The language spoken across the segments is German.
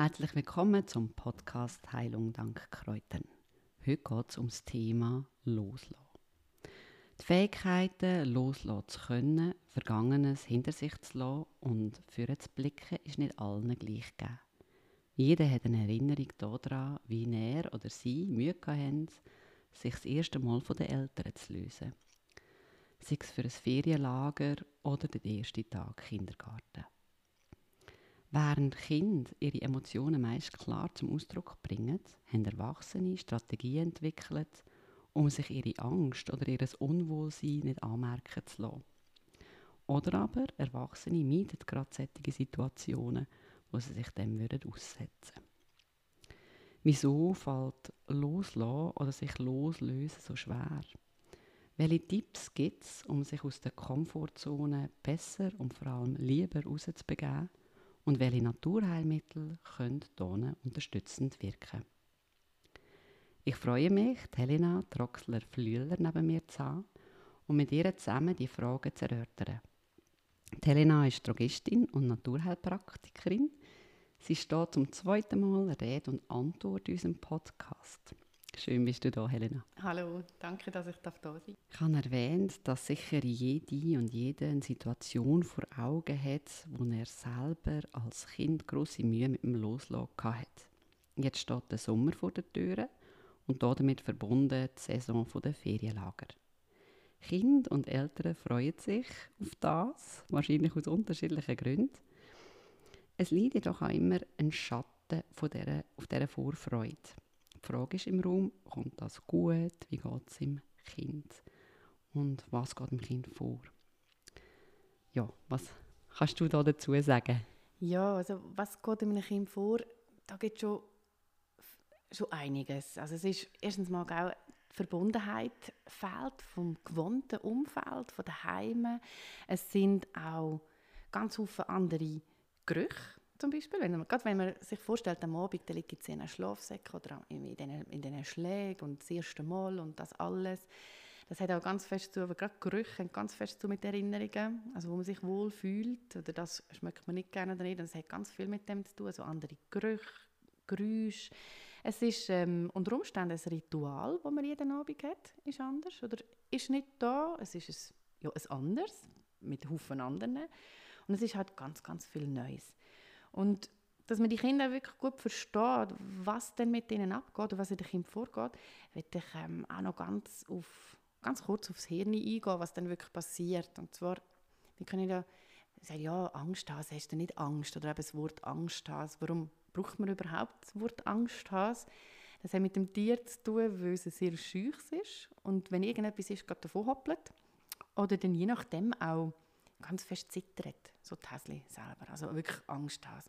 Herzlich willkommen zum Podcast Heilung dank Kräutern. Heute geht es um das Thema Loslassen. Die Fähigkeiten, loslassen zu können, Vergangenes hinter sich zu lassen und für zu blicken, ist nicht allen gleich gegeben. Jeder hat eine Erinnerung daran, wie er oder sie Mühe hatten, sich das erste Mal von den Eltern zu lösen. Sei es für ein Ferienlager oder den ersten Tag Kindergarten. Während Kinder ihre Emotionen meist klar zum Ausdruck bringen, haben Erwachsene Strategien entwickelt, um sich ihre Angst oder ihr Unwohlsein nicht anmerken zu lassen. Oder aber Erwachsene meiden gerade solche Situationen, wo sie sich dem würden aussetzen Wieso fällt Loslassen oder sich loslösen so schwer? Welche Tipps gibt es, um sich aus der Komfortzone besser und vor allem lieber rauszubegeben? Und welche Naturheilmittel können hier unterstützend wirken. Ich freue mich, Helena Troxler-Flühler neben mir zu haben und mit ihr zusammen die Fragen zu erörtern. Helena ist Drogistin und Naturheilpraktikerin. Sie steht zum zweiten Mal Rede und Antwort in unserem Podcast. Schön bist du da, Helena. Hallo, danke, dass ich da sein darf. Ich habe erwähnt, dass sicher jede und jede eine Situation vor Augen hat, wo er selber als Kind große Mühe mit dem Loslassen hat. Jetzt steht der Sommer vor der Tür und damit verbunden die Saison der Ferienlager. Kinder und Eltern freuen sich auf das, wahrscheinlich aus unterschiedlichen Gründen. Es liegt jedoch auch immer ein Schatten von dieser, auf dieser Vorfreude. Die Frage ist im Raum, kommt das gut? Wie geht es im Kind? Und was geht dem Kind vor? Ja, was kannst du da dazu sagen? Ja, also was geht einem Kind vor? Da gibt es schon, schon einiges. Also es ist erstens mal auch die Verbundenheit fehlt vom gewohnten Umfeld, von den Heimen. Es sind auch ganz viele andere Gerüche, zum Beispiel, wenn man, gerade wenn man sich vorstellt, am Abend da liegt in einem Schlafsäcken oder in diesen, Schlägen und das erste Mal und das alles, das hat auch ganz fest zu, aber gerade Gerüche haben ganz fest zu mit Erinnerungen, also wo man sich wohl fühlt oder das schmeckt man nicht gerne oder das hat ganz viel mit dem zu tun, also andere Gerüche, Geräusche. Es ist ähm, unter Umständen ein Ritual, das man jeden Abend hat, ist anders oder ist nicht da, es ist ein, ja, ein anderes mit Haufen anderen. Und es ist halt ganz, ganz viel Neues. Und dass man die Kinder wirklich gut versteht, was denn mit ihnen abgeht und was in den Kindern vorgeht, möchte ich ähm, auch noch ganz, auf, ganz kurz aufs Hirn eingehen, was dann wirklich passiert. Und zwar, wir können ja sagen, ja, Angst haben, hast du nicht Angst? Oder eben das Wort Angst haben. Warum braucht man überhaupt das Wort Angst haben? Das hat mit dem Tier zu tun, weil es sehr schüch ist und wenn irgendetwas ist, geht davon hoppelt. Oder dann je nachdem auch ganz fest zittert, so die selber, also wirklich Angst hat.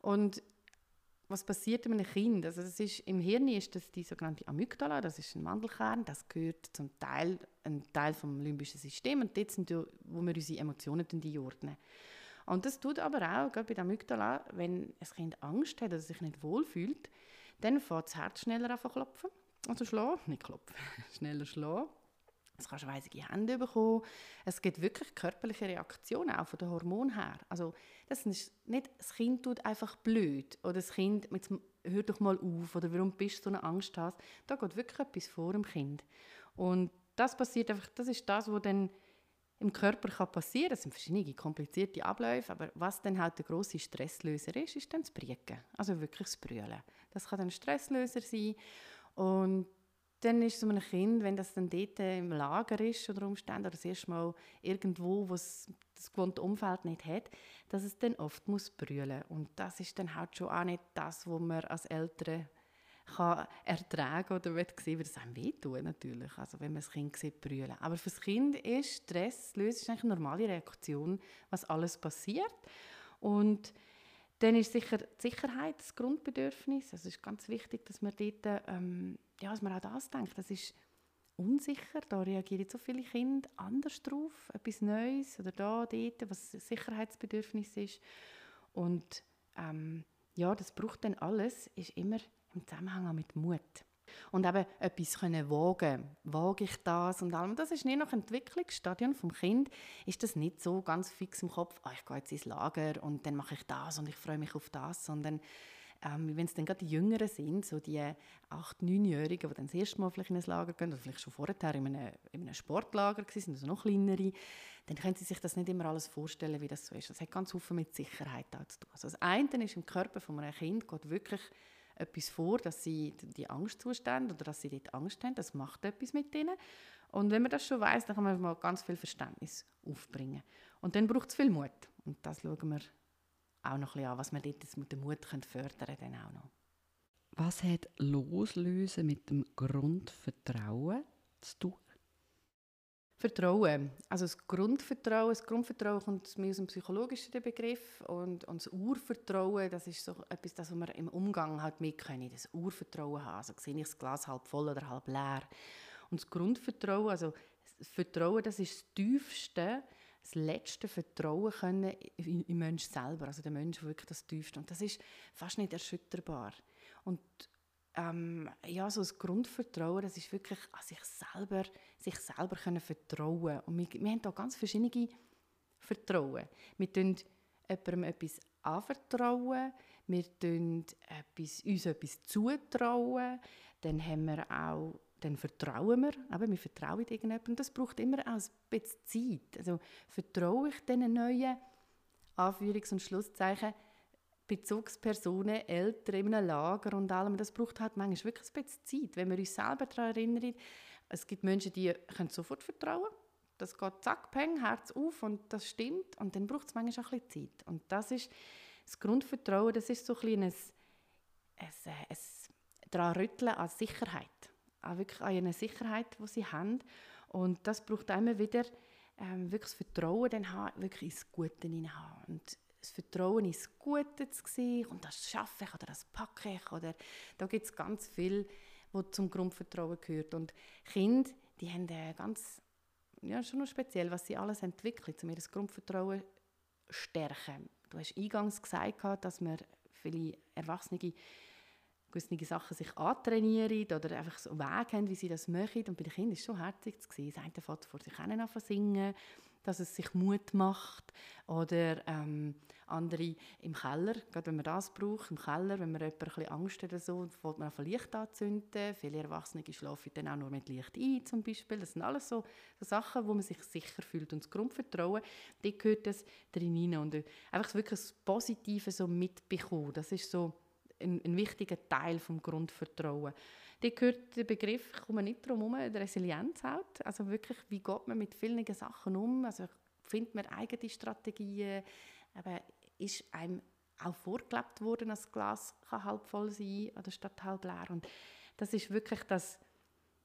Und was passiert mit einem Kind? Also das ist, Im Hirn ist das die sogenannte Amygdala, das ist ein Mandelkern, das gehört zum Teil, ein Teil vom limbischen System und dort sind wir, wo wir unsere Emotionen einordnen. Und das tut aber auch, gerade bei der Amygdala, wenn ein Kind Angst hat oder sich nicht wohlfühlt, dann fängt das Herz schneller an zu klopfen, also schlagen, nicht klopfen, schneller schlagen. Es kannst weisige Hände bekommen. Es gibt wirklich körperliche Reaktionen, auch von den Hormonen her. Also das ist nicht, das Kind tut einfach blöd oder das Kind, jetzt, hör doch mal auf oder warum bist du so eine Angst hast. Da geht wirklich etwas vor dem Kind. Und das passiert einfach, das ist das, was dann im Körper kann passieren. Es sind verschiedene komplizierte Abläufe, aber was dann halt der große Stresslöser ist, ist dann das Brieken. Also wirklich das Brüllen. Das kann dann Stresslöser sein und dann ist so ein Kind, wenn das dann dort im Lager ist oder Umstände oder das erste Mal irgendwo, wo es das gewohnte Umfeld nicht hat, dass es dann oft muss brüllen und das ist dann halt schon auch nicht das, was man als Eltern kann ertragen oder will sehen, weil das einem wehtun natürlich, also wenn man das Kind sieht brüllen. Aber für das Kind ist Stress, löst ist eigentlich eine normale Reaktion, was alles passiert und dann ist sicher Sicherheit das Grundbedürfnis. Es ist ganz wichtig, dass man dort, ähm, ja, dass man auch das denkt. Das ist unsicher, da reagieren so viele Kinder anders drauf, etwas Neues oder da, dort, was Sicherheitsbedürfnis ist. Und ähm, ja, das braucht dann alles, ist immer im Zusammenhang mit Mut. Und eben etwas können wagen. Wage ich das und allem. Das ist nie nach Entwicklungsstadion vom Kind. Ist das nicht so ganz fix im Kopf, oh, ich gehe jetzt ins Lager und dann mache ich das und ich freue mich auf das, sondern ähm, wenn es dann gerade die Jüngeren sind, so die 8-, 9-Jährigen, die dann das erste Mal vielleicht in ein Lager gehen, oder vielleicht schon vorher in einem, in einem Sportlager waren, also noch kleinere, dann können sie sich das nicht immer alles vorstellen, wie das so ist. Das hat ganz viel mit Sicherheit zu tun. Also das eine ist, im Körper von einem Kind geht wirklich etwas vor, dass sie die Angstzustände oder dass sie dort Angst haben, das macht etwas mit ihnen. Und wenn man das schon weiß, dann kann man mal ganz viel Verständnis aufbringen. Und dann braucht es viel Mut. Und das schauen wir auch noch ein bisschen an, was wir dort mit dem Mut fördern können. Auch noch. Was hat Loslösen mit dem Grundvertrauen zu tun? Vertrauen. Also das Grundvertrauen, das Grundvertrauen kommt mir aus dem psychologischen Begriff und, und das Urvertrauen, das ist so etwas, das wir im Umgang halt mitkennen, das Urvertrauen haben. Also sehe ich das Glas halb voll oder halb leer. Und das Grundvertrauen, also das Vertrauen, das ist das tiefste, das letzte Vertrauen können im Menschen selber, also der Mensch wirklich das tiefste. Und das ist fast nicht erschütterbar. Und ähm, ja, so das Grundvertrauen, das ist wirklich an sich selber, sich selber können vertrauen. Und wir, wir haben da ganz verschiedene Vertrauen. Wir tun jemandem etwas anvertrauen, wir tun etwas, uns etwas zutrauen, dann haben wir auch dann vertrauen wir, aber wir vertrauen irgendjemandem. Das braucht immer auch ein bisschen Zeit. Also vertraue ich diesen neuen Anführungs- und Schlusszeichen Bezugspersonen, Eltern in einem Lager und allem, das braucht halt manchmal wirklich ein bisschen Zeit. Wenn wir uns selber daran erinnern, es gibt Menschen, die können sofort vertrauen das geht zack, peng, Herz auf und das stimmt und dann braucht es manchmal auch ein bisschen Zeit. Und das ist das Grundvertrauen, das ist so ein bisschen ein, ein, ein daran rütteln an Sicherheit, auch wirklich an eine Sicherheit, die sie haben. Und das braucht immer wieder ähm, wirklich das Vertrauen dann haben, wirklich ins Gute hinein und das Vertrauen ins Gute zu sehen und das schaffe ich oder das packe ich oder da gibt es ganz viel, was zum Grundvertrauen gehört. Und Kinder, die haben äh, ganz ja, schon noch speziell, was sie alles entwickeln, um ihr Grundvertrauen zu stärken. Du hast eingangs gesagt, dass man viele Erwachsene gewisse Sachen sich antrainieren oder einfach so Wege haben, wie sie das möchten. Und bei den Kindern war es schon herzig zu sehen. Das eine fährt vor sich an singen, dass es sich Mut macht. Oder ähm, andere im Keller, gerade wenn man das braucht, im Keller, wenn man jemand ein bisschen Angst hat oder so, fängt man auf Licht anzünden. Viele Erwachsene schlafen dann auch nur mit Licht ein, zum Beispiel. Das sind alles so, so Sachen, wo man sich sicher fühlt. Und das Grundvertrauen, da gehört das drin Und äh, einfach wirklich das Positive so mitbekommen, das ist so ein, ein wichtiger Teil des Grundvertrauen. Da gehört der Begriff, ich komme nicht drum herum, der Resilienz halt. Also wirklich, wie geht man mit vielen Sachen um? Also findet man eigene Strategien? Aber ist einem auch vorgelebt worden, dass das Glas kann halb voll sein oder statt halb leer. Und das ist wirklich das,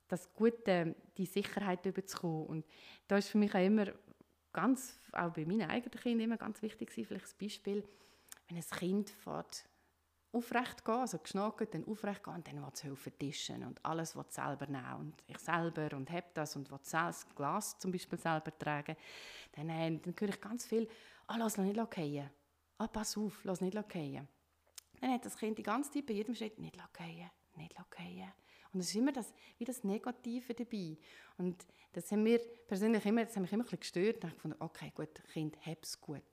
das Gute, die Sicherheit überzukommen. Und da ist für mich auch immer ganz, auch bei meinen eigenen Kindern immer ganz wichtig vielleicht ein Beispiel, wenn ein Kind fährt, aufrecht gehen, also geschnackt, dann aufrecht gehen und dann will es helfen tischen und alles will selber nehmen und ich selber und habe das und will das Glas zum Beispiel selber tragen, dann, äh, dann höre ich ganz viel, ah, lass nicht fallen, ah, pass auf, lass nicht fallen. Dann hat das Kind die ganze Zeit bei jedem Schritt nicht fallen, nicht fallen. Und es ist immer das, wie das Negative dabei. Und das haben wir persönlich immer, das hat mich immer ein bisschen gestört. Und ich gefunden, okay, gut, Kind, hab's gut.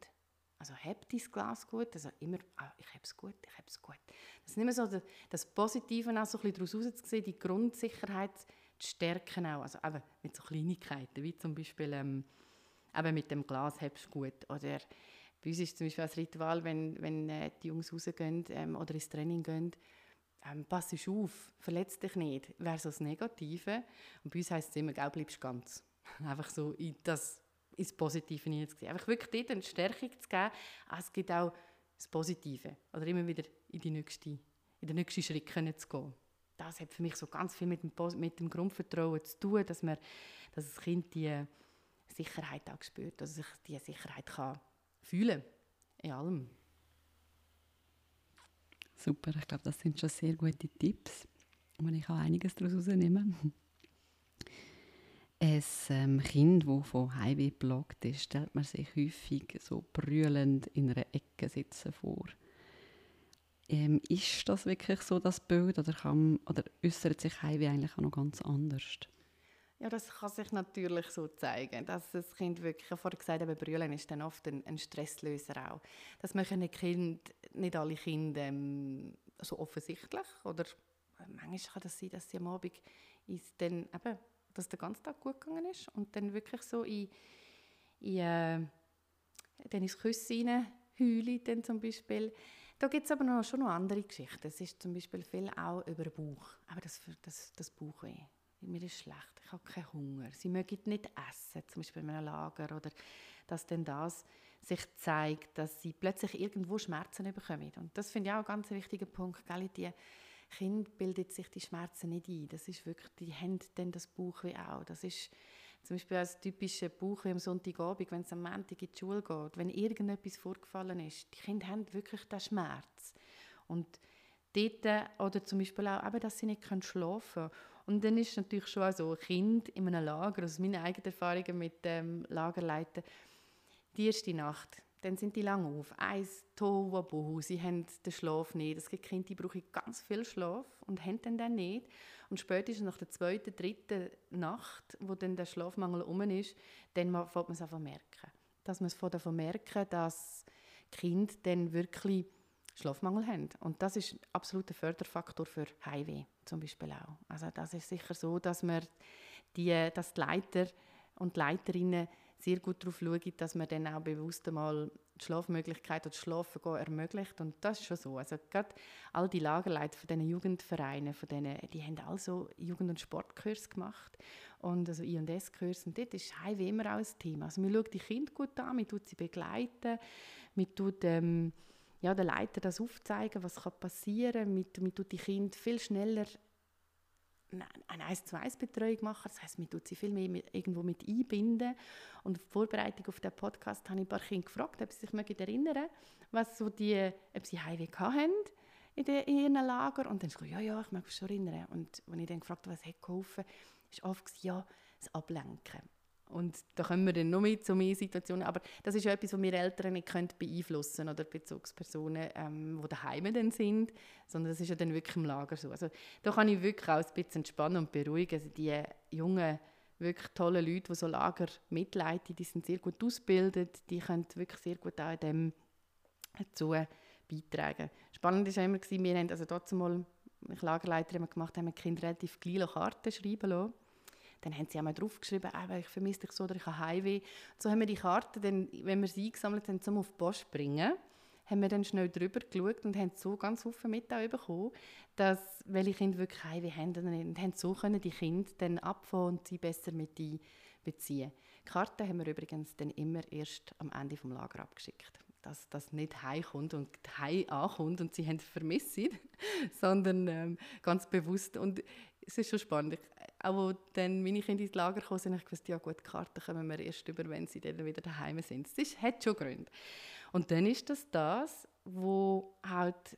Also hab dein Glas gut, also immer, ah, ich habe es gut, ich habe es gut. Das ist immer so das, das Positive auch so ein bisschen daraus sehen, die Grundsicherheit zu stärken auch, also eben mit so Kleinigkeiten, wie zum Beispiel ähm, eben mit dem Glas habst du gut oder bei uns ist zum Beispiel ein Ritual, wenn, wenn äh, die Jungs rausgehen ähm, oder ins Training gehen, ähm, pass auf, verletz dich nicht, wäre so das Negative. Und bei uns heisst es immer, gell, bleibst ganz. Einfach so in das ins Positive hineinzugehen. Einfach wirklich dort eine Stärkung zu geben, ah, es gibt auch das Positive. Oder immer wieder in, die nächste, in den nächsten Schritt zu gehen. Das hat für mich so ganz viel mit dem, mit dem Grundvertrauen zu tun, dass, man, dass das Kind die Sicherheit auch spürt, dass es sich diese Sicherheit kann fühlen in allem. Super, ich glaube, das sind schon sehr gute Tipps, und ich auch einiges daraus herausnehmen ein ähm, Kind, das von Heimweh plagt ist, stellt man sich häufig so brüllend in einer Ecke sitzen vor. Ähm, ist das wirklich so das Bild oder, kann, oder äußert sich Heimweh eigentlich auch noch ganz anders? Ja, das kann sich natürlich so zeigen, dass das Kind wirklich, vorhin gesagt, habe, Brüllen ist dann oft ein, ein Stresslöser auch. Das möchten Kind, nicht alle Kinder ähm, so offensichtlich. Oder manchmal kann das sein, dass sie am Abend ist dann eben, dass der ganze Tag gut gegangen ist und dann wirklich so in, in äh, dann ins Küssen rein dann zum Beispiel. Da gibt es aber noch, schon noch andere Geschichten. Es ist zum Beispiel viel auch über den Bauch. Aber das, das, das Bauchweh. Mir ist schlecht, ich habe keinen Hunger. Sie mögen nicht essen, zum Beispiel in einem Lager. Oder dass dann das sich zeigt, dass sie plötzlich irgendwo Schmerzen bekommen. Und das finde ich auch ein ganz wichtiger Punkt. Gell? Die Kind bildet sich die Schmerzen nicht ein. Das ist wirklich, die haben dann das Bauchweh auch. Das ist zum Beispiel als typische Buch am Sonntagabend, wenn es am Montag in die Schule geht, wenn irgendetwas vorgefallen ist. Die Kinder haben wirklich den Schmerz. Und dort, oder zum Beispiel auch, eben, dass sie nicht schlafen können. Und dann ist natürlich schon auch so, ein Kind in einem Lager, aus meinen eigenen Erfahrungen mit dem Lagerleiten, die erste Nacht, dann sind die lange auf. Eins, Tohuwabohu, sie haben den Schlaf nicht. Es gibt Kinder, die brauchen ganz viel Schlaf und haben den dann nicht. Und spätestens nach der zweiten, dritten Nacht, wo dann der Schlafmangel um ist, dann fängt man es an merken. Dass man es davon merken, dass Kinder dann wirklich Schlafmangel haben. Und das ist ein absoluter Förderfaktor für Heimweh zum Beispiel auch. Also das ist sicher so, dass, man die, dass die Leiter und die Leiterinnen sehr gut darauf schauen, dass man dann auch bewusst einmal die Schlafmöglichkeit oder Schlafen gehen ermöglicht. Und das ist schon so. Also gerade all die Lagerleiter von diesen Jugendvereinen, von denen, die haben also Jugend- und Sportkurs gemacht und also I&S-Kurs. Und dort ist Heimweh immer auch ein Thema. Also man schaut die Kinder gut an, man tut sie begleiten, man tut ähm, ja, den Leiter das aufzeigen, was passieren kann. Man, man tut die Kinder viel schneller eine 1 zu 1 Betreuung machen. Das heißt, man tut sie viel mehr mit, irgendwo mit einbinden. Und in Vorbereitung auf den Podcast habe ich ein paar Kinder gefragt, ob sie sich erinnern was so die, ob sie Heimweh haben in, de, in ihren Lager. Und dann gesagt, ja, ja, ich mag mich schon erinnern. Und als ich dann gefragt habe, was hat geholfen, ist oft ja, das Ablenken. Und da kommen wir dann noch mit zu mehr Situationen. Aber das ist ja etwas, was wir Eltern nicht beeinflussen können oder Bezugspersonen, ähm, die daheim dann sind, sondern das ist ja dann wirklich im Lager so. Also da kann ich wirklich auch ein bisschen entspannen und beruhigen. Also die jungen, wirklich tollen Leute, die so Lager mitleiten, die sind sehr gut ausgebildet, die können wirklich sehr gut auch dem dazu beitragen. Spannend war immer, wir haben also dort mal, ich Lagerleiter gemacht, haben wir Kinder relativ kleine Karten schreiben lassen dann haben sie einmal draufgeschrieben, ah, ich vermisse dich so oder ich habe Heimweh. So haben wir die Karte, dann, wenn wir sie eingesammelt haben, zum auf die Post bringen, haben wir dann schnell drüber geschaut und haben so ganz viele Mitteilungen bekommen, dass welche Kinder wirklich Heimweh haben und haben so können die Kinder dann abfangen und sie besser mit einbeziehen. Die Karte haben wir übrigens dann immer erst am Ende des Lager abgeschickt dass das nicht heimkommt und heim ankommt und sie haben vermisst, sondern ähm, ganz bewusst. Und es ist schon spannend. Auch dann meine Kinder ins Lager kamen, habe ich gewusst, ja gut, die Karten kommen wir erst über, wenn sie dann wieder daheim sind. Das ist, hat schon Gründe. Und dann ist das das, wo halt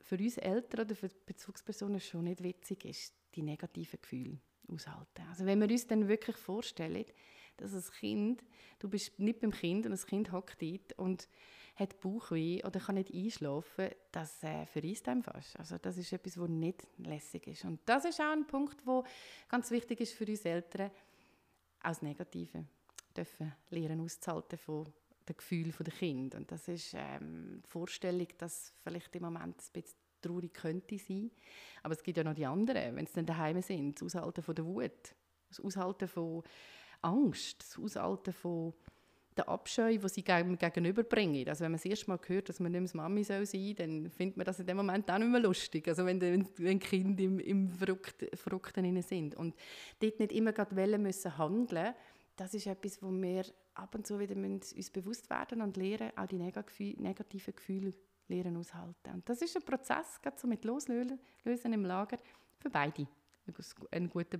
für uns Eltern oder für Bezugspersonen schon nicht witzig ist, die negativen Gefühle aushalten. Also wenn wir uns dann wirklich vorstellen, dass ein Kind, du bist nicht beim Kind und das Kind hockt dort und hat Bauchweh oder kann nicht einschlafen, das äh, verreist einem fast. Also das ist etwas, was nicht lässig ist. Und das ist auch ein Punkt, wo ganz wichtig ist für uns Eltern, als Negative dürfen lernen auszuhalten von den Gefühlen der Kinder. Und das ist ähm, die Vorstellung, dass vielleicht im Moment ein bisschen traurig könnte sein. Aber es gibt ja noch die anderen, wenn sie dann daheim sind, das Aushalten von der Wut, das Aushalten von Angst, das Aushalten von der Abscheu, den sie gegenüberbringen. Also wenn man das erste Mal hört, dass man nicht mehr Mami sein soll, dann findet man das in dem Moment auch nicht mehr lustig. Also wenn, wenn, Kinder im, im Verrückt, Verrückten sind. Und dort nicht immer gerade wollen müssen handeln, das ist etwas, wo wir ab und zu wieder uns bewusst werden und lernen, auch die negativen Gefühle lernen aushalten. Und das ist ein Prozess, gerade so mit Loslösen im Lager, für beide ein guter,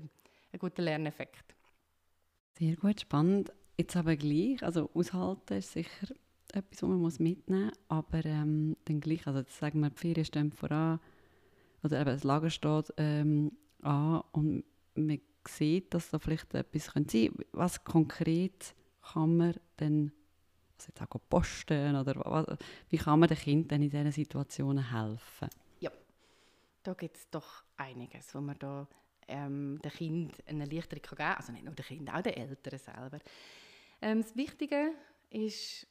ein guter Lerneffekt. Sehr gut, spannend. Jetzt aber gleich, also aushalten ist sicher etwas, was man muss mitnehmen muss, aber ähm, dann gleich, also jetzt sagen wir, die Ferien stehen voran, oder eben das Lager steht ähm, an und man sieht, dass da vielleicht etwas sein könnte. Was konkret kann man denn also jetzt auch posten oder was, wie kann man den Kindern in diesen Situationen helfen? Ja, da gibt es doch einiges, wo man da ähm, den Kindern eine Erleichterung geben kann. Also nicht nur den Kindern, auch den Eltern selber. Ähm, das Wichtige ist,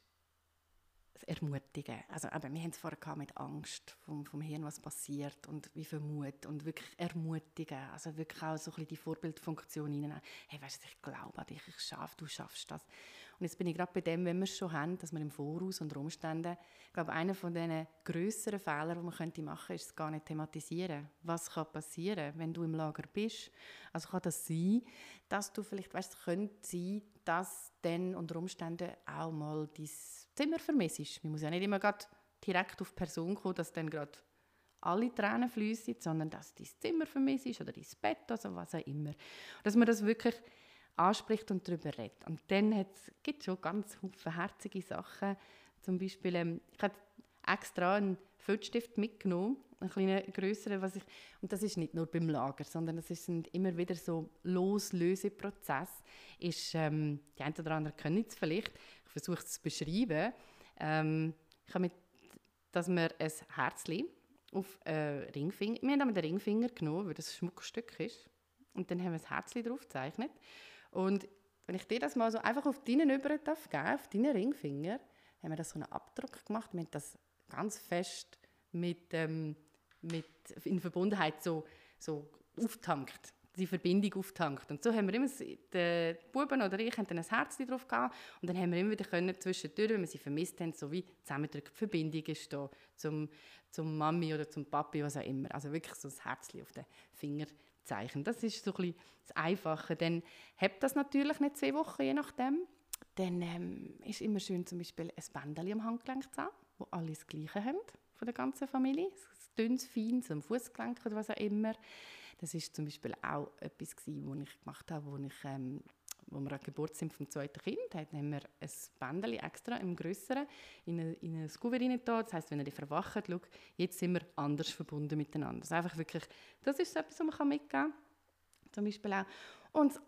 ermutigen. Also, aber wir haben es vorher mit Angst vom, vom Hirn, was passiert und wie viel Mut und wirklich ermutigen. Also wirklich auch so ein bisschen die Vorbildfunktion reinnehmen. Hey, weißt du, ich glaube an dich, ich schaffe, du schaffst das. Und jetzt bin ich gerade bei dem, wenn wir es schon haben, dass wir im Voraus unter Umständen, ich glaube, einer von den grösseren Fehlern, die man könnte machen könnte, ist es gar nicht thematisieren. Was kann passieren, wenn du im Lager bist? Also kann das sein, dass du vielleicht, weißt, es könnte sein, dass dann unter Umständen auch mal dein Zimmer vermisst. Man muss ja nicht immer gerade direkt auf die Person kommen, dass dann gerade alle Tränen fließen, sondern dass dein Zimmer vermisst oder dein Bett, also was auch immer. Dass man das wirklich anspricht und darüber redet. Und dann gibt es schon ganz viele herzige Sachen. Zum Beispiel, ähm, ich habe extra einen Filzstift mitgenommen, einen kleinen größeren, was ich, und das ist nicht nur beim Lager, sondern es sind immer wieder so Loslöseprozess. Ist, ähm, die einen oder anderen können es vielleicht, ich versuche es zu beschreiben. Ähm, ich habe mit, dass wir ein Herzchen auf äh, Ringfinger, wir haben den Ringfinger genommen, weil das ein Schmuckstück ist, und dann haben wir ein Herzchen drauf gezeichnet und wenn ich dir das mal so einfach auf deinen Über darf geben, auf deinen Ringfinger, haben wir das so einen Abdruck gemacht. Wir haben das ganz fest mit, ähm, mit in Verbundenheit so, so auftankt die Verbindung auftankt. Und so haben wir immer, die Buben oder ich haben dann ein Herz drauf gehabt und dann haben wir immer wieder können, zwischendurch, wenn wir sie vermisst haben, so wie zusammendrücken, die Verbindung ist da zum, zum Mami oder zum Papi, was auch immer. Also wirklich so ein Herz auf den Finger Zeichen. Das ist so ein bisschen das Einfache. Dann habt das natürlich nicht zwei Wochen, je nachdem. Dann ähm, ist immer schön zum Beispiel ein Bändchen am Handgelenk zu haben, wo alle das Gleiche haben von der ganzen Familie. Ein dünnes, feines, am Fußgelenk oder was auch immer. Das ist zum Beispiel auch etwas, was ich gemacht habe, wo ich ähm, wo wir an Geburt sind vom zweiten Kind, haben wir ein Bändchen extra im Größeren in ein, in rein Das heisst, wenn ihr verwacht, schau, jetzt sind wir anders verbunden miteinander. Also einfach wirklich, das ist so etwas, was man mitgeben kann. Zum Beispiel auch. Und das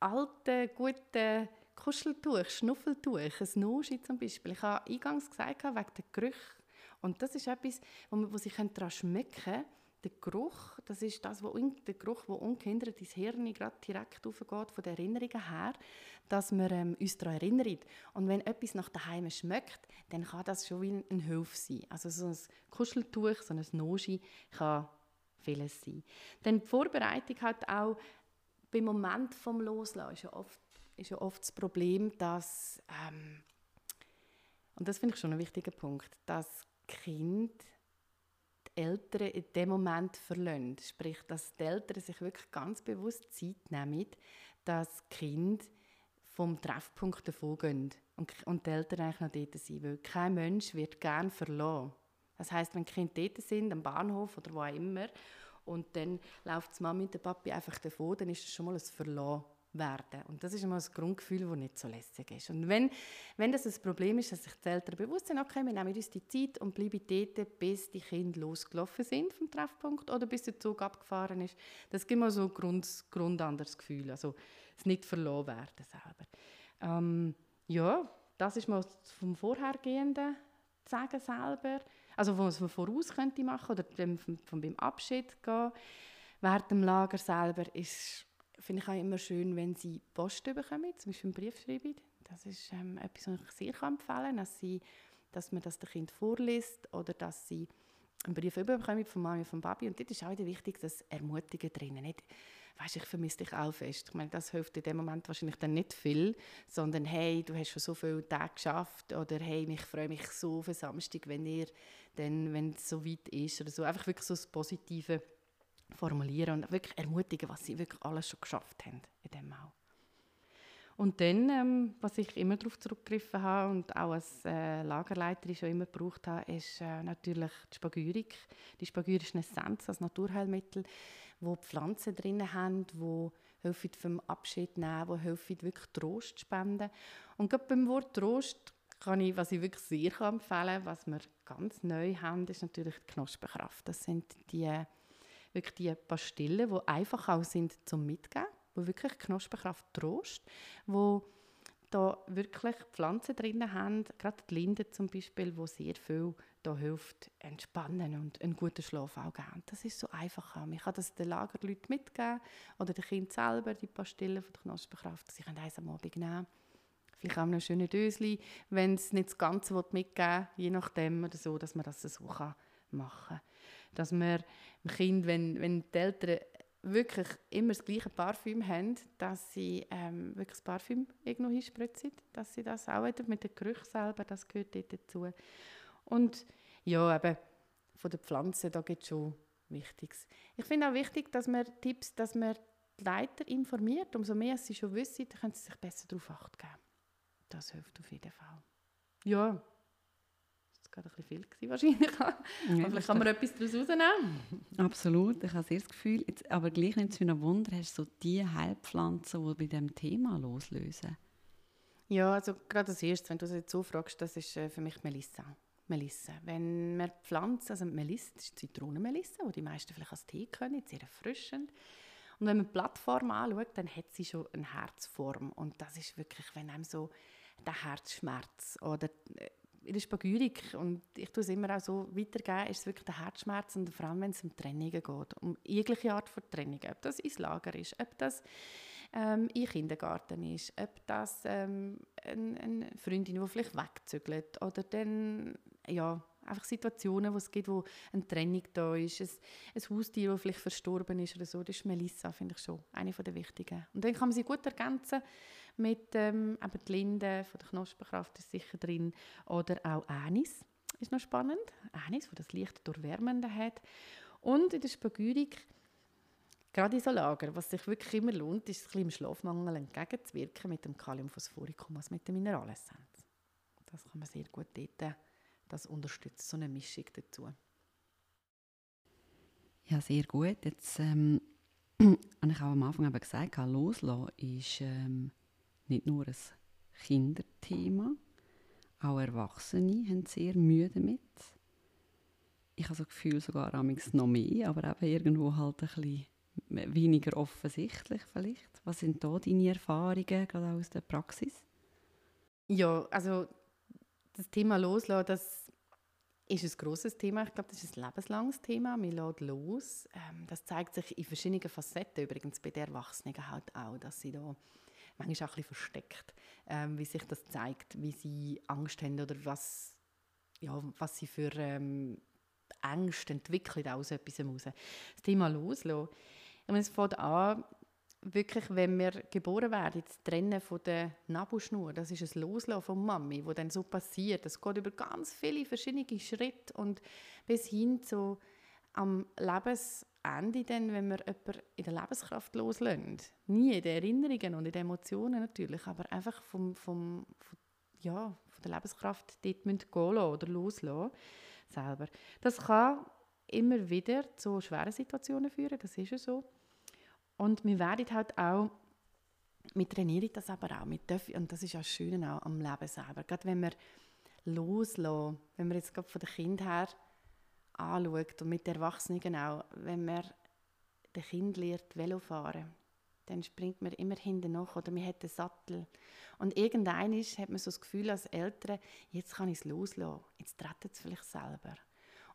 alte, gute Kuscheltuch, Schnuffeltuch, ein Noschi zum Beispiel. Ich habe eingangs gesagt, wegen der Gerüche. Und das ist etwas, wo, man, wo sie daran schmecken können, der Geruch, das ist das, wo, der Geruch, der ungehindert ins Hirn gerade direkt aufgeht, von den Erinnerungen her, dass wir ähm, uns daran erinnern. Und wenn etwas nach daheim schmeckt, dann kann das schon wie ein Hilfe sein. Also so ein Kuscheltuch, so ein Noji kann vieles sein. Dann die Vorbereitung hat auch beim Moment vom Loslassen ist ja oft, ist ja oft das Problem, dass ähm, und das finde ich schon ein wichtiger Punkt, dass Kind Eltern in dem Moment verlassen. Sprich, dass die Eltern sich wirklich ganz bewusst Zeit nehmen, dass das Kind vom Treffpunkt davon und, und die Eltern eigentlich noch dort sind. Weil kein Mensch wird gern verloren. Das heißt, wenn die Kinder dort sind, am Bahnhof oder wo auch immer, und dann läuft die Mama und der Papi einfach davon, dann ist das schon mal ein Verlassen werden. Und das ist immer das Grundgefühl, das nicht so lässig ist. Und wenn, wenn das ein Problem ist, dass sich die Eltern bewusst sind, okay, wir nehmen uns die Zeit und bleiben dort, bis die Kinder losgelaufen sind vom Treffpunkt oder bis der Zug abgefahren ist, das gibt mir so ein Grund, Grund anderes Gefühl, also es nicht verloren werden selber. Ähm, ja, das ist mal vom Vorhergehenden sagen selber, also was man voraus könnte machen oder von, von beim Abschied gehen. Während dem Lager selber ist finde ich auch immer schön, wenn sie Post bekommen, zum Beispiel einen Brief schreiben. Das ist ähm, etwas, was ich sehr empfehlen kann, dass, dass man das dem Kind vorliest oder dass sie einen Brief bekommen von Mami und von Papi. Und dort ist auch wieder wichtig, dass Ermutigen drin nicht weißt, ich vermisse dich auch fest. Ich meine, das hilft in dem Moment wahrscheinlich dann nicht viel, sondern hey, du hast schon so viele Tage geschafft oder hey, ich freue mich so auf Samstag, wenn ihr dann, wenn es so weit ist oder so. Einfach wirklich so das Positive formulieren und wirklich ermutigen, was sie wirklich alles schon geschafft haben in dem auch. Und dann, ähm, was ich immer darauf zurückgegriffen habe und auch als äh, Lagerleiterin schon immer gebraucht habe, ist äh, natürlich die Spagyrik. Die Spagyrik ist eine Essenz als Naturheilmittel, wo Pflanzen drin haben, wo helfen vom Abschied nehmen, wo helfen wirklich Trost spenden. Und gerade beim Wort Trost kann ich, was ich wirklich sehr kann empfehlen, was wir ganz neu haben, ist natürlich die Knospenkraft. Das sind die wirklich die Pastillen, die einfach auch sind zum Mitgeben, wo wirklich Knospenkraft Trost, wo da wirklich Pflanzen drin haben, gerade die Linde zum Beispiel, wo sehr viel da hilft, entspannen und einen guten Schlaf auch geben. Das ist so einfach. Man kann das den Lagerleuten mitgeben oder den Kind selber, die Pastillen von der Knospenkraft. Sie können eins am Abend nehmen. vielleicht auch noch schöne Dösli, wenn es nicht das Ganze mitgeben will, je nachdem oder so, dass man das so machen kann. Dass man dem Kind, wenn, wenn die Eltern wirklich immer das gleiche Parfüm haben, dass sie ähm, wirklich das Parfüm irgendwo hinspritzen, dass sie das auch wieder mit dem Geruch selber, das gehört dort dazu. Und ja, eben von den Pflanzen, da gibt es schon Wichtiges. Ich finde auch wichtig, dass man Tipps, dass man die Leiter informiert. Umso mehr sie schon wissen, dann können sie sich besser darauf acht geben. Das hilft auf jeden Fall. Ja, gerade ein bisschen viel wahrscheinlich. Ja, aber vielleicht kann man etwas daraus rausnehmen. Absolut, ich habe sehr das Gefühl. Jetzt, aber gleich nimmt es mich noch Wunder, hast du so die Heilpflanzen, die bei diesem Thema loslösen? Ja, also gerade das Erste, wenn du das jetzt so fragst, das ist äh, für mich Melissa. Melissa. Wenn man Pflanzen, also Melissa, das ist Zitronenmelissa, die die meisten vielleicht als Tee können, sehr erfrischend. Und wenn man die Plattform anschaut, dann hat sie schon eine Herzform. Und das ist wirklich, wenn einem so der Herzschmerz oder in der Spagyrik, und ich tue es immer auch so weitergeben, ist es wirklich der Herzschmerz und vor allem, wenn es um Trennungen geht, um jegliche Art von Trennung, ob das ins Lager ist, ob das ähm, in Kindergarten ist, ob das ähm, eine, eine Freundin, die vielleicht wegzügelt oder dann, ja, einfach Situationen, wo es gibt, wo eine Trennung da ist, ein, ein Haustier, das vielleicht verstorben ist oder so, das ist Melissa, finde ich schon eine der wichtigen. Und dann kann man sie gut ergänzen mit ähm, eben die Linde von der Knospenkraft ist sicher drin oder auch Anis ist noch spannend. Anis, wo das Licht durchwärmende hat. Und in der Spagyrik, gerade in so Lager, was sich wirklich immer lohnt, ist ein im Schlafmangel entgegenzuwirken mit dem Kaliumphosphoricum, also mit der Mineralessenz. Das kann man sehr gut dort, das unterstützt so eine Mischung dazu. Ja, sehr gut. Jetzt ähm, habe ich auch am Anfang gesagt, loslassen ist ähm, nicht nur ein Kinderthema, auch Erwachsene haben sehr Mühe damit. Ich habe das Gefühl, sogar noch mehr, aber eben irgendwo halt ein bisschen weniger offensichtlich vielleicht. Was sind da deine Erfahrungen, gerade aus der Praxis? Ja, also das Thema Loslassen, das ist ein grosses Thema. Ich glaube, das ist ein lebenslanges Thema. Man lässt los. Ähm, das zeigt sich in verschiedenen Facetten, übrigens bei den Erwachsenen halt auch, dass sie da manchmal auch ein bisschen versteckt, ähm, wie sich das zeigt, wie sie Angst haben oder was, ja, was sie für ähm, Ängste entwickeln aus etwas heraus. Das Thema Loslassen. Ich es fängt an, wirklich, wenn wir geboren werden, das Trennen von der Nabelschnur, das ist ein Loslassen von Mami, wo dann so passiert. Das geht über ganz viele verschiedene Schritte und bis hin zu am Lebensende, dann, wenn wir jemanden in der Lebenskraft loslassen. Nie in den Erinnerungen und in den Emotionen natürlich, aber einfach vom, vom, vom ja, von der Lebenskraft dort gehen lassen oder loslassen selber. Das kann immer wieder zu schweren Situationen führen, das ist ja so. Und wir werden halt auch, wir trainieren das aber auch, mit dürfen, und das ist ja schön auch am Leben selber, gerade wenn wir loslassen, wenn wir jetzt gerade von der Kind her anschaut und mit Erwachsenen auch, wenn man den Kind lernt Velofahren, dann springt man immer hinten nach oder man hat den Sattel. Und irgendein hat man so das Gefühl als Eltern, jetzt kann ich es loslassen, jetzt treten es vielleicht selber.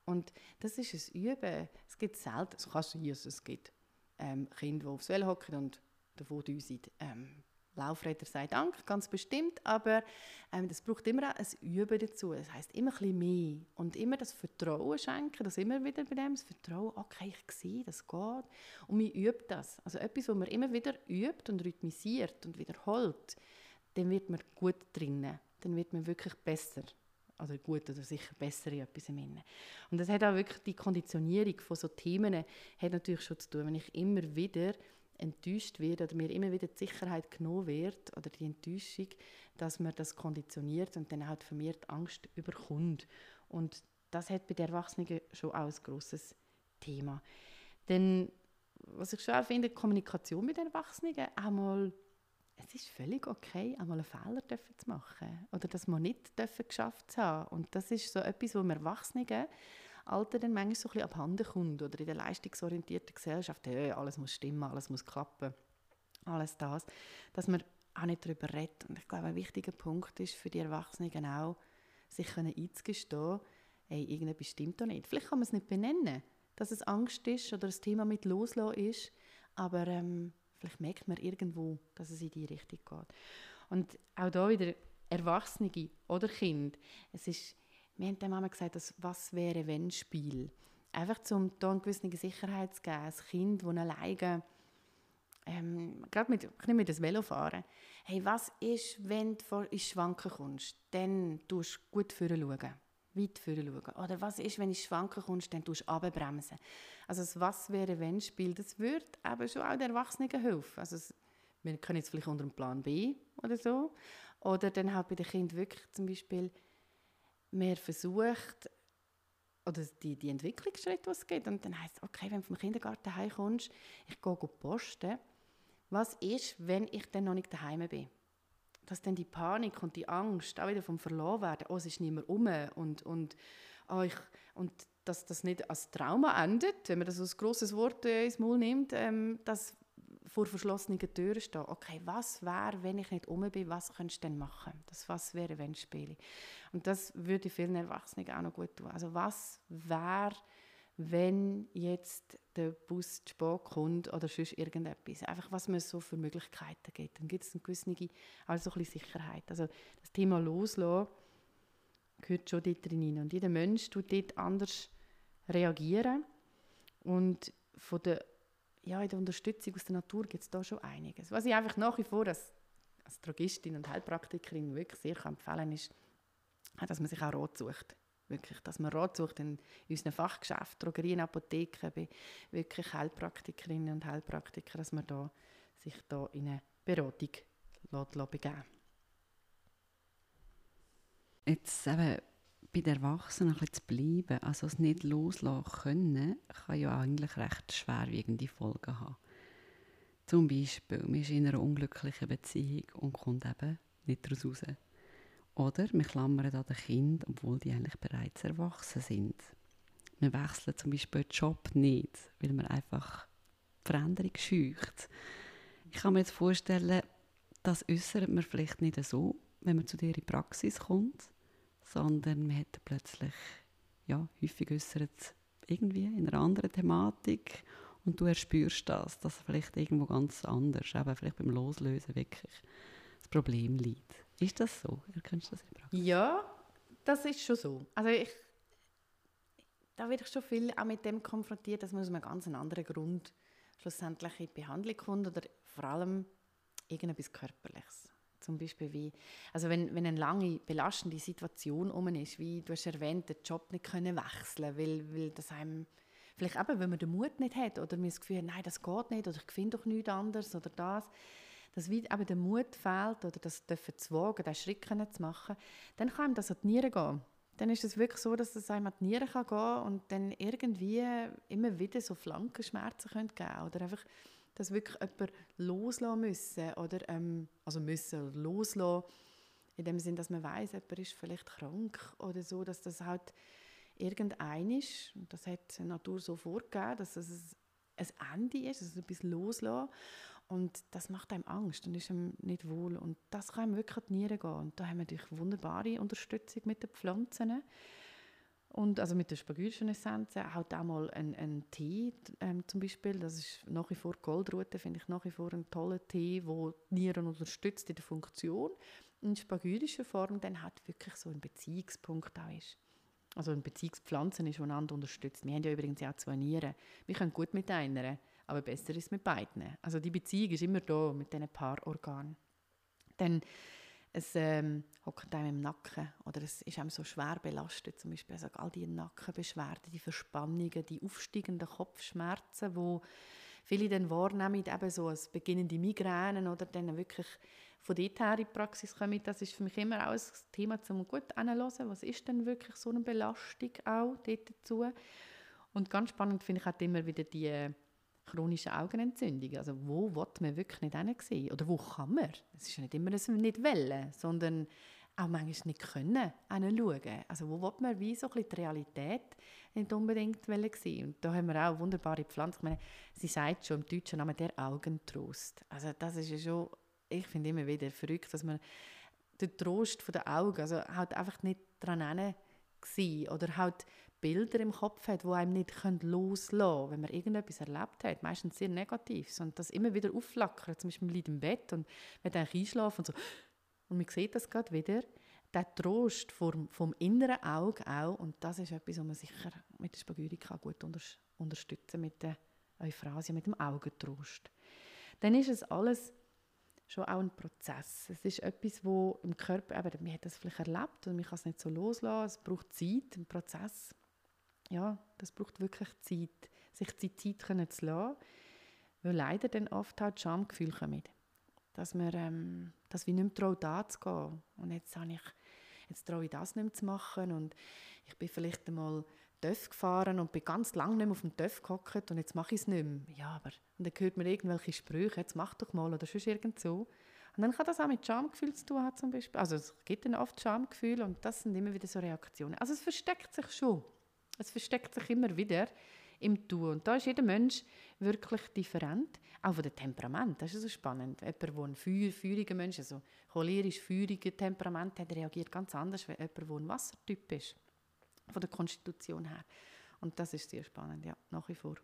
Und das ist ein Üben. Es gibt selten, es kann sein, es gibt ähm, Kinder, die aufs Velo hocken und davon düsen. Ähm, Laufräder sei Dank, ganz bestimmt, aber ähm, das braucht immer ein Üben dazu. Das heißt immer ein bisschen mehr und immer das Vertrauen schenken, das immer wieder bei dem das Vertrauen, okay, ich sehe, das geht und man übt das. Also etwas, was man immer wieder übt und rhythmisiert und wiederholt, dann wird man gut drinnen, dann wird man wirklich besser oder gut oder sicher besser in etwas im Innen. Und das hat auch wirklich die Konditionierung von so Themen hat natürlich schon zu tun, wenn ich immer wieder enttäuscht wird oder mir immer wieder die Sicherheit genommen wird oder die Enttäuschung, dass man das konditioniert und dann halt vermehrt Angst überkommt. Und das hat bei den Erwachsenen schon auch ein grosses Thema. Denn was ich schon finde, Kommunikation mit den Erwachsenen, einmal es ist völlig okay, einmal einen Fehler zu machen oder dass man nicht dürfen geschafft haben. Und das ist so etwas, wo wir Erwachsenen Alter dann manchmal so ein bisschen abhanden kommt oder in der leistungsorientierten Gesellschaft, hey, alles muss stimmen, alles muss klappen, alles das, dass man auch nicht darüber redet. Und ich glaube, ein wichtiger Punkt ist für die Erwachsenen auch, sich können einzugestehen, hey, irgendetwas stimmt da nicht. Vielleicht kann man es nicht benennen, dass es Angst ist oder das Thema mit loslassen ist, aber ähm, vielleicht merkt man irgendwo, dass es in die Richtung geht. Und auch da wieder Erwachsene oder Kind. Es ist, wir haben der Mama gesagt, das «Was wäre, wenn» Spiel. Einfach um da eine gewisse Sicherheit zu geben. Ein Kind, das alleine, ähm, gerade mit, ich nehme das Velofahren, hey, was ist, wenn du ins Schwanken kommst? Dann tust du gut führen schauen weit vorne schauen. Oder was ist, wenn ich schwanken kommst, dann tust du abbremsen. Also das «Was wäre, wenn» Spiel, das würde eben schon auch den Erwachsenen helfen. Also wir können jetzt vielleicht unter dem Plan B oder so. Oder dann halt bei den Kindern wirklich zum Beispiel mehr versucht, oder die, die Entwicklungsschritte, die es gibt. Und dann heisst es, okay, wenn du vom Kindergarten heimkommst, ich gehe posten. Was ist, wenn ich dann noch nicht daheim bin? dass dann die Panik und die Angst auch wieder vom Verlorenwerden, oh, es ist mehr um und, und, oh, ich, und dass das nicht als Trauma endet, wenn man das als grosses Wort äh, ins Maul nimmt, ähm, dass vor verschlossenen Türen stehen. Okay, was wäre, wenn ich nicht um bin, was könntest du denn machen? Das «Was wäre, wenn» spiele. Und das würde vielen Erwachsenen auch noch gut tun. Also was wäre, wenn jetzt der Bus zu spät kommt oder sonst irgendetwas. Einfach, was man so für Möglichkeiten gibt. Dann gibt es eine gewisse also ein Sicherheit. Also das Thema Loslassen gehört schon dort drin. Und jeder Mensch tut dort anders reagieren. Und von der, ja, in der Unterstützung aus der Natur gibt es da schon einiges. Was ich einfach nach wie vor als, als Drogistin und Heilpraktikerin wirklich sehr empfehlen kann, ist, dass man sich auch Rat sucht Wirklich, dass man Rat sucht in unseren Fachgeschäften, Drogerien, Apotheken, bei wirklich Heilpraktikerinnen und Heilpraktiker, dass man da, sich da in eine Beratung lässt, begeben Jetzt eben bei den Erwachsenen ein bisschen zu bleiben, also es nicht loslassen können, kann ja eigentlich recht schwerwiegende Folgen haben. Zum Beispiel, man ist in einer unglücklichen Beziehung und kommt eben nicht daraus raus. Oder wir klammern an den Kind, obwohl die eigentlich bereits erwachsen sind. Wir wechseln zum Beispiel den Job nicht, weil man einfach die Veränderung scheucht. Ich kann mir jetzt vorstellen, das äußert man vielleicht nicht so, wenn man zu dir in die Praxis kommt, sondern man hat plötzlich, ja, häufig äußert irgendwie in einer anderen Thematik und du erspürst das, dass vielleicht irgendwo ganz anders, eben vielleicht beim Loslösen wirklich das Problem liegt. Ist das so? Erkennst du das in Praxis? Ja, das ist schon so. Also ich, da werde ich schon viel auch mit dem konfrontiert, dass man aus einem ganz anderen Grund schlussendlich in die Behandlung kommt oder vor allem irgendetwas Körperliches. Zum Beispiel wie, also wenn, wenn eine lange belastende Situation um ist, wie du hast erwähnt, den Job nicht können wechseln, weil, weil das einem vielleicht eben, wenn man den Mut nicht hat oder man das Gefühl hat, nein, das geht nicht oder ich finde doch nichts anderes oder das, dass wie eben der Mut fehlt oder das dürfen zu wagen, diesen Schritt zu machen, dann kann ihm das an die Nieren gehen. Dann ist es wirklich so, dass es einem an die Nieren kann gehen und dann irgendwie immer wieder so Flankenschmerzen können geben oder einfach, dass wirklich jemand loslassen müssen oder ähm, also müssen loslassen in dem Sinn, dass man weiß, jemand ist vielleicht krank oder so, dass das halt irgendein ist, und das hat die Natur so vorgegeben, dass es ein Ende ist, dass es etwas loslassen und das macht einem Angst und ist einem nicht wohl. Und das kann einem wirklich an die Nieren gehen. Und da haben wir natürlich wunderbare Unterstützung mit den Pflanzen. Und also mit den spagyrischen Essenzen, halt auch mal ein, ein Tee ähm, zum Beispiel, das ist nach wie vor Goldrute, finde ich nach wie vor einen tollen Tee, der die Nieren unterstützt in der Funktion. In spagyrischer Form dann halt wirklich so ein Beziehungspunkt auch ist. Also ein Beziehungspflanzen ist, die einander unterstützt. Wir haben ja übrigens auch zwei Nieren. Wir können gut mit einer aber besser ist mit beiden. Also die Beziehung ist immer da mit diesen Paarorganen. Dann es ähm, hockt einem im Nacken oder es ist einem so schwer belastet, zum Beispiel also all die Nackenbeschwerden, die Verspannungen, die aufsteigenden Kopfschmerzen, wo viele dann wahrnehmen, eben so als beginnende Migränen oder dann wirklich von dort her in die Praxis kommen, das ist für mich immer auch ein Thema, zum gut anzuhören, was ist denn wirklich so eine Belastung auch dort dazu. Und ganz spannend finde ich auch immer wieder die chronische Augenentzündung. Also wo will man wirklich nicht hinsehen? Oder wo kann man? Es ist ja nicht immer, dass wir nicht wollen, sondern auch manchmal nicht können hinschauen. Also wo will man wie so ein die Realität nicht unbedingt sehen Und da haben wir auch wunderbare Pflanzen. Ich meine, sie sagt schon im deutschen Namen der Augentrost. Also das ist ja schon, ich finde immer wieder verrückt, dass man den Trost den Augen, also halt einfach nicht dran hin oder halt Bilder im Kopf hat, die einem nicht loslassen können, wenn man irgendetwas erlebt hat, meistens sehr negativ, und das immer wieder aufflackern, zum Beispiel man liegt im Bett und man dann einschlafen und so, und man sieht das gerade wieder, der Trost vom, vom inneren Auge auch, und das ist etwas, was man sicher mit der Spagyrika gut unter, unterstützen mit der Euphrasie, mit dem Augentrost. Dann ist es alles schon auch ein Prozess. Es ist etwas, wo im Körper, eben, man hat das vielleicht erlebt und man kann es nicht so loslassen, es braucht Zeit, ein Prozess. Ja, das braucht wirklich Zeit, sich die Zeit zu lassen, weil leider dann oft halt Schamgefühle kommen. Dass man ähm, dass wir nicht mehr trauen, zu gehen. Und jetzt, habe ich, jetzt traue ich das nicht mehr zu machen und ich bin vielleicht einmal TÜV gefahren und bin ganz lange nicht mehr auf dem TÜV gehockt und jetzt mache ich es nicht mehr. Ja, aber und dann hört man irgendwelche Sprüche, jetzt mach doch mal oder sonst irgend so. Und dann kann das auch mit Schamgefühl zu tun haben zum Beispiel. Also es gibt dann oft Schamgefühl und das sind immer wieder so Reaktionen. Also es versteckt sich schon. Es versteckt sich immer wieder im Tun. Und da ist jeder Mensch wirklich different, auch von dem Temperament. Das ist so spannend. Jemand, der ein Feuer, feuriger Mensch, also cholerisch feuriger Temperament hat, reagiert ganz anders als jemand, der ein Wassertyp ist von der Konstitution her. Und das ist sehr spannend, ja, nach wie vor.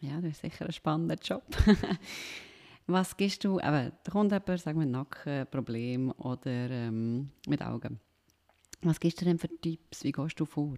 Ja, das ist sicher ein spannender Job. Was gibst du, aber da kommt jemand, sagen wir, Nackenproblem oder ähm, mit Augen. Was gibst du denn für Tipps? Wie gehst du vor?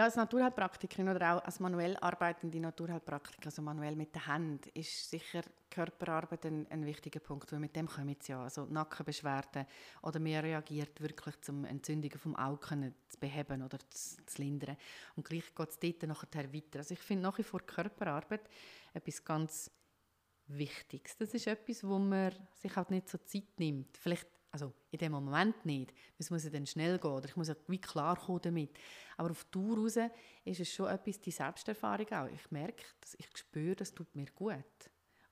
Ja, als Naturheilpraktikerin oder auch als manuell arbeitende Naturheilpraktikerin, also manuell mit der Hand, ist sicher Körperarbeit ein, ein wichtiger Punkt, weil mit dem kommen jetzt ja, also Nackenbeschwerden oder mehr reagiert wirklich zum Entzündungen vom Auge zu beheben oder zu, zu lindern. Und gleich geht es dort nachher weiter. Also ich finde nach wie vor Körperarbeit etwas ganz Wichtiges. Das ist etwas, wo man sich halt nicht so Zeit nimmt. Vielleicht also in dem Moment nicht. Es muss ja dann schnell gehen oder ich muss ja wie klar damit. Aber auf Tour raus ist es schon etwas, die Selbsterfahrung auch. Ich merke, dass ich spüre, das tut mir gut.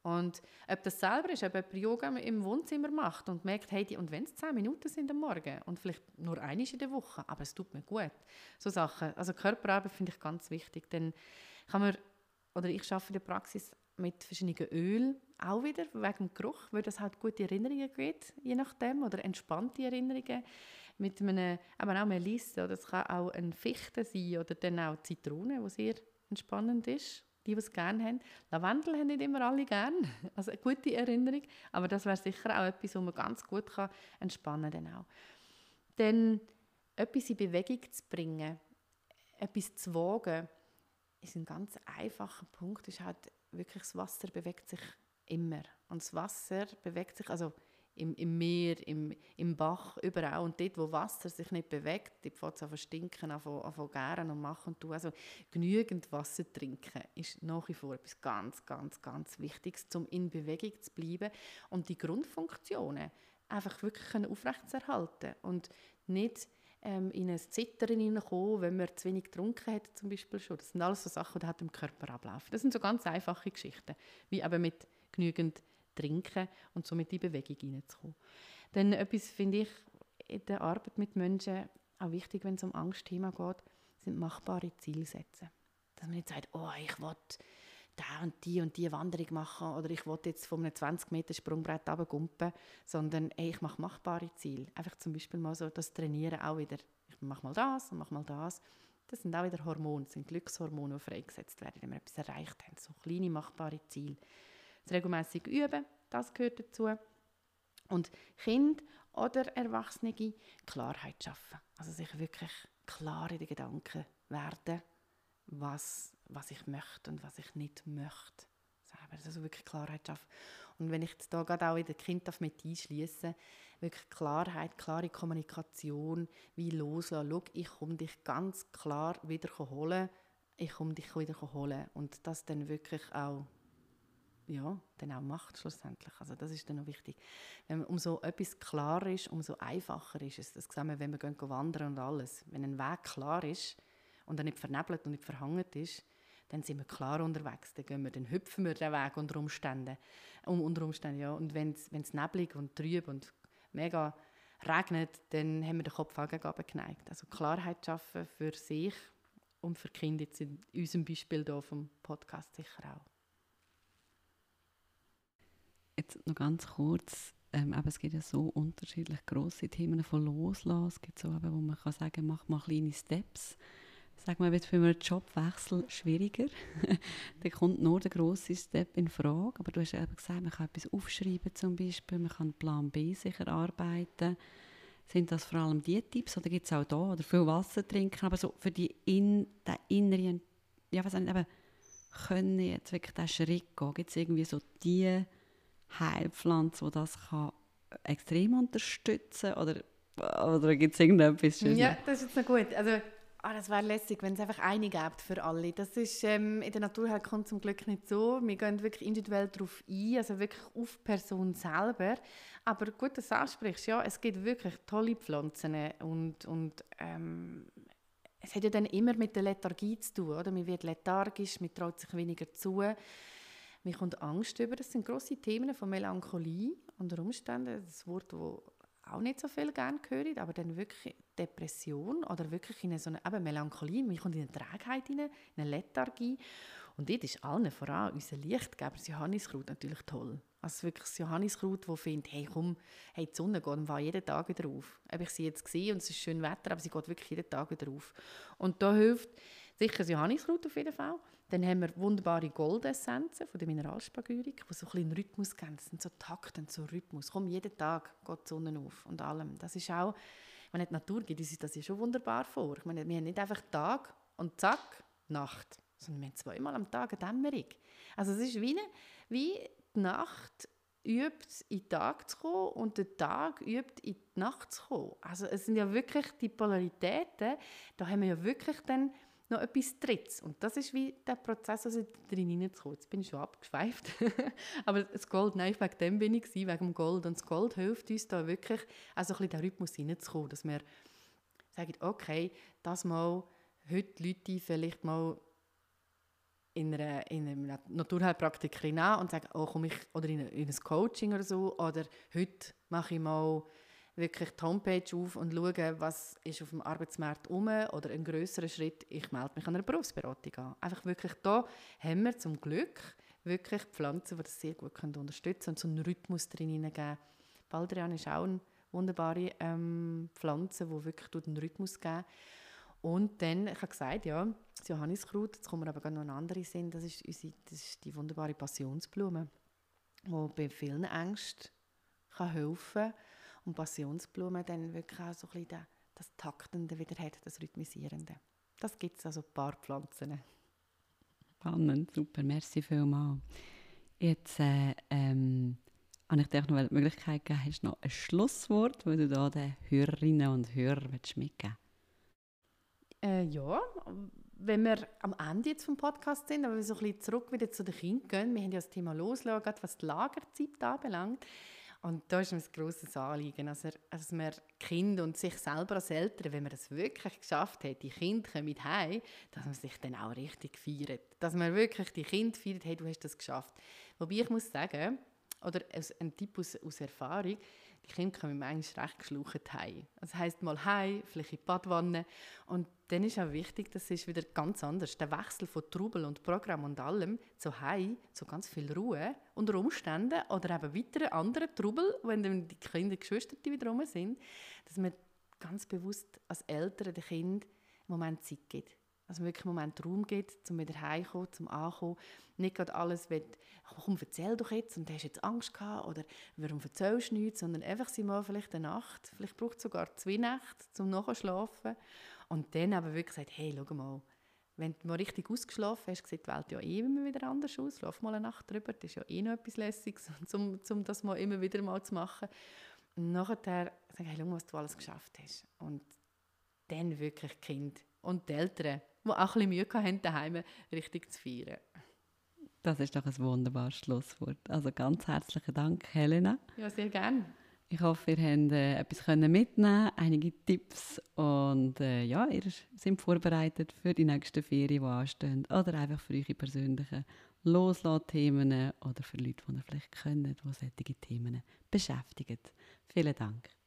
Und ob das selber ist, ob jemand Yoga im Wohnzimmer macht und merkt, hey, und wenn es zehn Minuten sind am Morgen und vielleicht nur einmal in der Woche, aber es tut mir gut. So Sachen. Also Körperarbeit finde ich ganz wichtig. Dann kann man, oder ich arbeite in der Praxis mit verschiedenen Ölen, auch wieder wegen dem Geruch, weil das halt gute Erinnerungen gibt, je nachdem, oder entspannte Erinnerungen. Mit einem, aber auch Melisse, oder es kann auch ein Fichte sein, oder dann auch Zitrone, was sehr entspannend ist. Die, die es gerne haben. Lavendel haben nicht immer alle gerne, also eine gute Erinnerung, aber das wäre sicher auch etwas, wo man ganz gut kann entspannen kann. Dann, dann etwas in Bewegung zu bringen, etwas zu wagen, ist ein ganz einfacher Punkt, ist halt wirklich das Wasser bewegt sich immer. Und das Wasser bewegt sich, also im, im Meer, im, im Bach, überall. Und dort, wo Wasser sich nicht bewegt, dort fängt es an zu stinken, an zu gären und machen und tun. Also genügend Wasser trinken ist nach wie vor etwas ganz, ganz, ganz Wichtiges, um in Bewegung zu bleiben und die Grundfunktionen einfach wirklich aufrechtzuerhalten und nicht ähm, in ein Zittern hineinkommen, wenn man zu wenig getrunken hat zum Beispiel schon. Das sind alles so Sachen, die halt im Körper ablaufen. Das sind so ganz einfache Geschichten, wie eben mit genügend Trinken und somit in Bewegung hineinzukommen. Dann etwas finde ich in der Arbeit mit Menschen auch wichtig, wenn es um Angstthema geht, sind machbare Zielsätze. Dass man nicht sagt, oh, ich will da und die und die Wanderung machen oder ich will jetzt von einem 20 Meter Sprungbrett runtergumpen, sondern ey, ich mache machbare Ziele. Einfach zum Beispiel mal so das Trainieren auch wieder. Ich mache mal das und mache mal das. Das sind auch wieder Hormone, das sind Glückshormone, die freigesetzt werden, wenn wir etwas erreicht haben. So kleine machbare Ziele. Das regelmäßig üben, das gehört dazu. Und Kind oder Erwachsene Klarheit schaffen. Also sich wirklich klar in den Gedanken werden, was was ich möchte und was ich nicht möchte. Selber, also wirklich Klarheit schaffen. Und wenn ich jetzt da gerade auch in den Kind mit einschließe, wirklich Klarheit, klare Kommunikation, wie loslassen. Schau, ich komme dich ganz klar wieder holen. Ich komme dich wieder holen. Und das dann wirklich auch ja, dann auch macht schlussendlich. Also das ist dann noch wichtig. Wenn umso etwas klar ist, umso einfacher ist es. Das sehen wir, wenn wir wandern und alles. Wenn ein Weg klar ist und er nicht vernebelt und nicht verhangen ist, dann sind wir klar unterwegs. Dann, gehen wir, dann hüpfen wir den Weg unter Umständen. Um, unter Umständen ja. Und wenn es neblig und trüb und mega regnet, dann haben wir den Kopf auch gegen geneigt. Also Klarheit schaffen für sich und für Kinder jetzt in unserem Beispiel hier vom Podcast sicher auch. Jetzt noch ganz kurz, ähm, aber es gibt ja so unterschiedlich große Themen von Loslassen. Es gibt so, eben, wo man kann sagen, mach mal kleine Steps Sag mal, wird für einen Jobwechsel schwieriger? da kommt nur der grosse Step in Frage. Aber du hast eben gesagt, man kann etwas aufschreiben zum Beispiel, man kann Plan B sich erarbeiten. Sind das vor allem die Tipps oder gibt es auch da oder viel Wasser trinken? Aber so für die in, den inneren, ja was nicht, eben, können jetzt wirklich diesen Schritt gehen? Gibt es irgendwie so die Heilpflanze, die das kann extrem unterstützen oder oder gibt es irgendetwas Schönes? Ja, das ist jetzt noch gut. Also Ah, das wäre lässig, wenn es einfach eine gibt für alle. Das ist ähm, in der Naturheilkunde zum Glück nicht so. Wir gehen wirklich individuell darauf ein, also wirklich auf die Person selber. Aber gut, dass du ansprichst, ja, es gibt wirklich tolle Pflanzen und, und ähm, es hat ja dann immer mit der Lethargie zu tun, oder? Man wird lethargisch, man traut sich weniger zu, man kommt Angst über. Das sind grosse Themen von Melancholie unter Umständen. Das Wort, das auch nicht so viel gerne hören, aber dann wirklich Depression oder wirklich in so eine eben Melancholie, man kommt in eine Trägheit in eine Lethargie. Und dort ist allen voran unser Lichtgeber, das Johanniskraut, natürlich toll. Also wirklich das Johanniskraut, das findet, hey komm, hey, die Sonne geht war jeden Tag wieder auf. Habe ich sie jetzt gesehen und es ist schön Wetter, aber sie geht wirklich jeden Tag wieder auf. Und da hilft sicher das Johanniskraut auf jeden Fall. Dann haben wir wunderbare Goldessenzen von der Mineralspagyrik, die so ein bisschen Rhythmus geben. Das sind so Takte so Rhythmus. Komm, jeden Tag geht die Sonne auf und allem. Das ist auch, wenn es Natur gibt, ist das ja schon wunderbar vor. Ich meine, wir haben nicht einfach Tag und zack, Nacht, sondern wir haben zweimal am Tag eine Dämmerung. Also es ist wie, eine, wie die Nacht übt, in den Tag zu kommen und der Tag übt, in die Nacht zu kommen. Also es sind ja wirklich die Polaritäten, da haben wir ja wirklich dann noch etwas Drittes. Und das ist wie der Prozess, also drin hineinzukommen. Jetzt bin ich schon abgeschweift. Aber das Gold, nein, wegen dem bin ich wegen dem Gold. Und das Gold hilft uns da wirklich, also ein bisschen den Rhythmus hineinzukommen, dass wir sagen, okay, das mal, heute Leute vielleicht mal in einer, in einer Naturheilpraktik hinein und sagen, oh, komm ich, oder in, in ein Coaching oder so, oder heute mache ich mal wirklich die Homepage auf und schauen, was ist auf dem Arbeitsmarkt um oder ein größerer Schritt, ich melde mich an einer Berufsberatung an. Einfach wirklich da haben wir zum Glück wirklich Pflanzen, die das sehr gut können unterstützen und so einen Rhythmus drin hineingeben. Baldrian ist auch eine wunderbare ähm, Pflanze, die wirklich einen Rhythmus geben. Und dann, ich habe gesagt, ja, das Johanniskraut, jetzt kommen wir aber noch eine andere Sinn, das ist, unsere, das ist die wunderbare Passionsblume, die bei vielen Ängsten kann helfen kann und Passionsblume dann wirklich auch so ein bisschen das Taktende wieder hat, das Rhythmisierende. Das gibt es also ein paar Pflanzen. Spannend, super, merci vielmals. Jetzt äh, ähm, habe ich dir noch die Möglichkeit gegeben, hast du noch ein Schlusswort, das du da den Hörerinnen und Hörern mitgeben äh, Ja, wenn wir am Ende jetzt vom Podcast sind, aber wir so ein bisschen zurück wieder zu den Kindern gehen, wir haben ja das Thema loslassen, was die Lagerzeit anbelangt. Und da ist mir ein grosses Anliegen, also, dass man Kinder und sich selber als Eltern, wenn man das wirklich geschafft hat, die Kinder kommen mit heim, dass man sich dann auch richtig feiert. Dass man wirklich die Kinder feiert, hey, du hast das geschafft. Wobei ich muss sagen, oder ein Tipp aus, aus Erfahrung, die Kinder kommen manchmal recht geschlucht heim. Das heisst mal heim, vielleicht in die Badwanne. Und dann ist auch wichtig, das ist wieder ganz anders. Der Wechsel von Trubel und Programm und allem zu heim, zu ganz viel Ruhe unter Umständen oder eben weiteren anderen Trubel, wenn dann die Kinder, die Geschwister die wieder rum sind, dass man ganz bewusst als Eltern den Kind einen Moment Zeit gibt. Also wirklich einen Moment Raum gibt, um wieder heimzukommen, zum Ankommen. Nicht gerade alles, will, komm, erzähl doch jetzt und hast jetzt Angst gehabt oder warum erzählst du nichts, sondern einfach sie mal vielleicht eine Nacht, vielleicht braucht es sogar zwei Nächte, zum Nachschlafen und dann aber wirklich gesagt, hey, schau mal, wenn du mal richtig ausgeschlafen hast, sieht die Welt ja eh immer wieder anders aus. Schlaf mal eine Nacht drüber, das ist ja eh noch etwas Lässiges, um, um das mal immer wieder mal zu machen. Und nachher sagen, hey, schau mal, was du alles geschafft hast. Und dann wirklich Kinder und die Eltern die auch ein bisschen Mühe hatten, daheim richtig zu feiern. Das ist doch ein wunderbares Schlusswort. Also ganz herzlichen Dank, Helena. Ja, sehr gerne. Ich hoffe, ihr könnt äh, etwas mitnehmen einige Tipps und äh, ja, ihr seid vorbereitet für die nächsten Ferien, die anstehen oder einfach für eure persönlichen Loslass-Themen oder für Leute, die ihr vielleicht kennt, die solche Themen beschäftigen. Vielen Dank.